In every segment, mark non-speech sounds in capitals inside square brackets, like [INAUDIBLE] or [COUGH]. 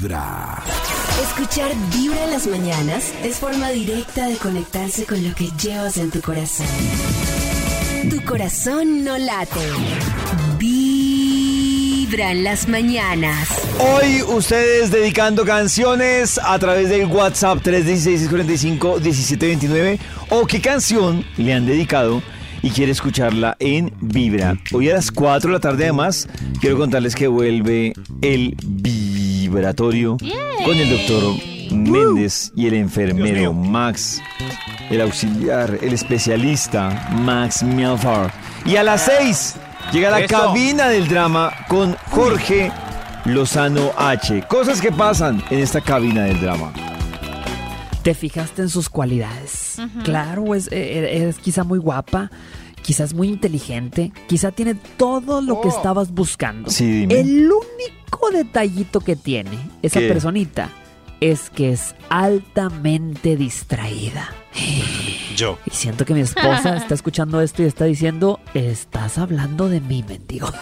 Vibra. Escuchar Vibra en las mañanas es forma directa de conectarse con lo que llevas en tu corazón. Tu corazón no late. Vibra en las mañanas. Hoy ustedes dedicando canciones a través del WhatsApp 316-645-1729 o qué canción le han dedicado y quiere escucharla en Vibra. Hoy a las 4 de la tarde además quiero contarles que vuelve el vibratorio con el doctor Méndez y el enfermero Max, el auxiliar, el especialista Max Melfar. Y a las 6 llega la cabina del drama con Jorge Lozano H. Cosas que pasan en esta cabina del drama. Te fijaste en sus cualidades. Claro, es, eh, es quizá muy guapa, quizás muy inteligente, quizá tiene todo lo que estabas buscando. Sí, dime. El único detallito que tiene esa ¿Qué? personita es que es altamente distraída. Yo. Y siento que mi esposa está escuchando esto y está diciendo, estás hablando de mí, mendigo. [LAUGHS]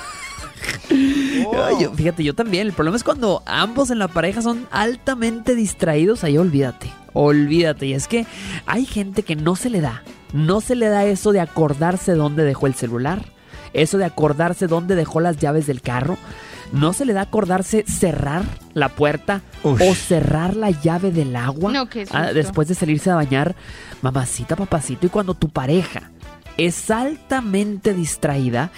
Yo- fíjate, yo también. El problema es cuando ambos en la pareja son altamente distraídos, ahí olvídate. Olvídate. Y es que hay gente que no se le da. No se le da eso de acordarse dónde dejó el celular. Eso de acordarse dónde dejó las llaves del carro. No se le da acordarse cerrar la puerta o cerrar la llave del agua. No, qué Ah, después de salirse a bañar. Mamacita, papacito. Y cuando tu pareja es altamente distraída,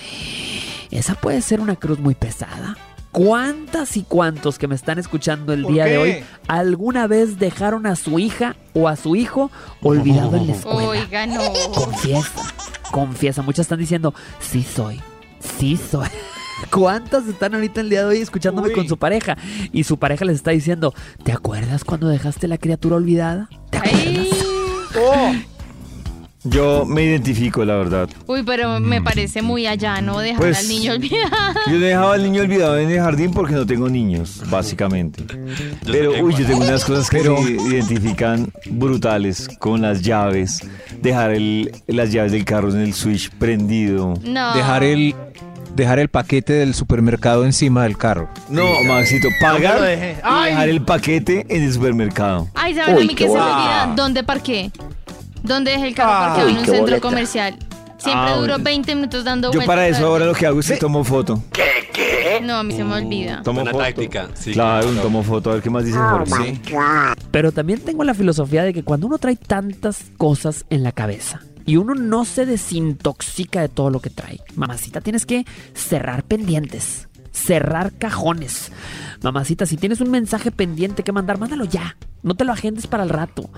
esa puede ser una cruz muy pesada. ¿Cuántas y cuántos que me están escuchando el ¿Por día de hoy alguna vez dejaron a su hija o a su hijo olvidado en la escuela? Oiga, no. Confiesa, confiesa. Muchas están diciendo, sí soy, sí soy. ¿Cuántas están ahorita el día de hoy escuchándome Uy. con su pareja? Y su pareja les está diciendo, ¿te acuerdas cuando dejaste la criatura olvidada? ¿Te acuerdas? Ay. Yo me identifico, la verdad. Uy, pero me parece muy allá, ¿no? Dejar Pues- al niño olvidado. Yo dejaba al niño olvidado en el jardín porque no tengo niños, básicamente. Pero, uy, yo tengo unas cosas que se identifican brutales con las llaves. Dejar el- las llaves del carro en el switch prendido. No. Dejar el, dejar el paquete del supermercado encima del carro. No, Maxito, pagar y dejar el paquete en el supermercado. Ay, ¿sabes a mí que se me olvida? ¿Dónde parqué? ¿Dónde dejé el carro parqueado en un centro comercial? Siempre Ah, duró bueno. 20 minutos dando Yo vueltas. para eso ahora lo que hago es que tomo foto. No, a mí se me olvida. Tomo Buena foto. táctica. Sí, claro, claro. tomo foto. A ver qué más dice Jorge. Pero también tengo la filosofía de que cuando uno trae tantas cosas en la cabeza y uno no se desintoxica de todo lo que trae, mamacita, tienes que cerrar pendientes, cerrar cajones. Mamacita, si tienes un mensaje pendiente que mandar, mándalo ya. No te lo agendes para el rato.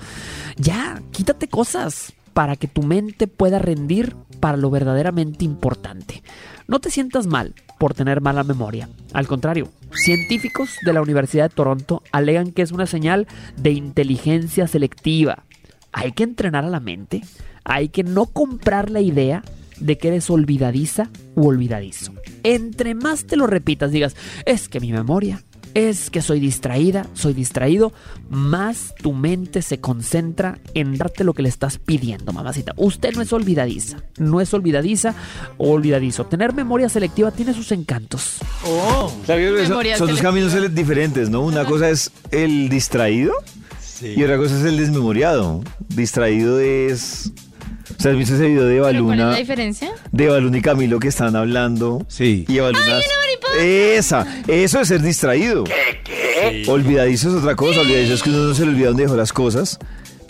Ya, quítate cosas para que tu mente pueda rendir para lo verdaderamente importante. No te sientas mal por tener mala memoria. Al contrario, científicos de la Universidad de Toronto alegan que es una señal de inteligencia selectiva. Hay que entrenar a la mente, hay que no comprar la idea de que eres olvidadiza u olvidadizo. Entre más te lo repitas, digas, es que mi memoria, es que soy distraída, soy distraído, más tu mente se concentra en darte lo que le estás pidiendo, mamacita. Usted no es olvidadiza, no es olvidadiza o olvidadizo. Tener memoria selectiva tiene sus encantos. Claro, eso- Memoria son dos selectiva. caminos diferentes, ¿no? Una cosa es el distraído Sí. y otra cosa es el desmemoriado. Distraído es... O sea, ¿has visto ese video de ¿Pero ¿Cuál es Baluna? la diferencia? De Baluna y Camilo que están hablando. Sí. Y Baluna... Esa, eso es ser distraído. Sí. Olvidadizo es otra cosa. Olvidadizo es que uno no se le olvida dónde dejó las cosas.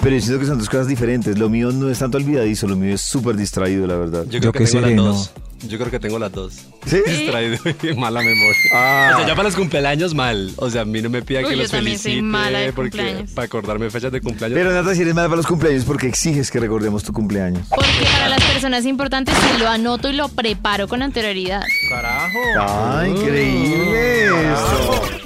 Pero yo siento que son dos cosas diferentes. Lo mío no es tanto olvidadizo, lo mío es súper distraído, la verdad. Yo creo Yo que qué tengo las dos. Yo creo que tengo las dos. ¿Sí? [LAUGHS] Distraído y mala memoria. Ah. O sea, ya para los cumpleaños mal. O sea, a mí no me pida Uy, que yo los también soy felicite mala de porque cumpleaños. para acordarme fechas de cumpleaños. Pero Nata, si eres mala para los cumpleaños, porque exiges que recordemos tu cumpleaños. Porque para las personas importantes sí lo anoto y lo preparo con anterioridad. carajo. ¡Ah, increíble! esto.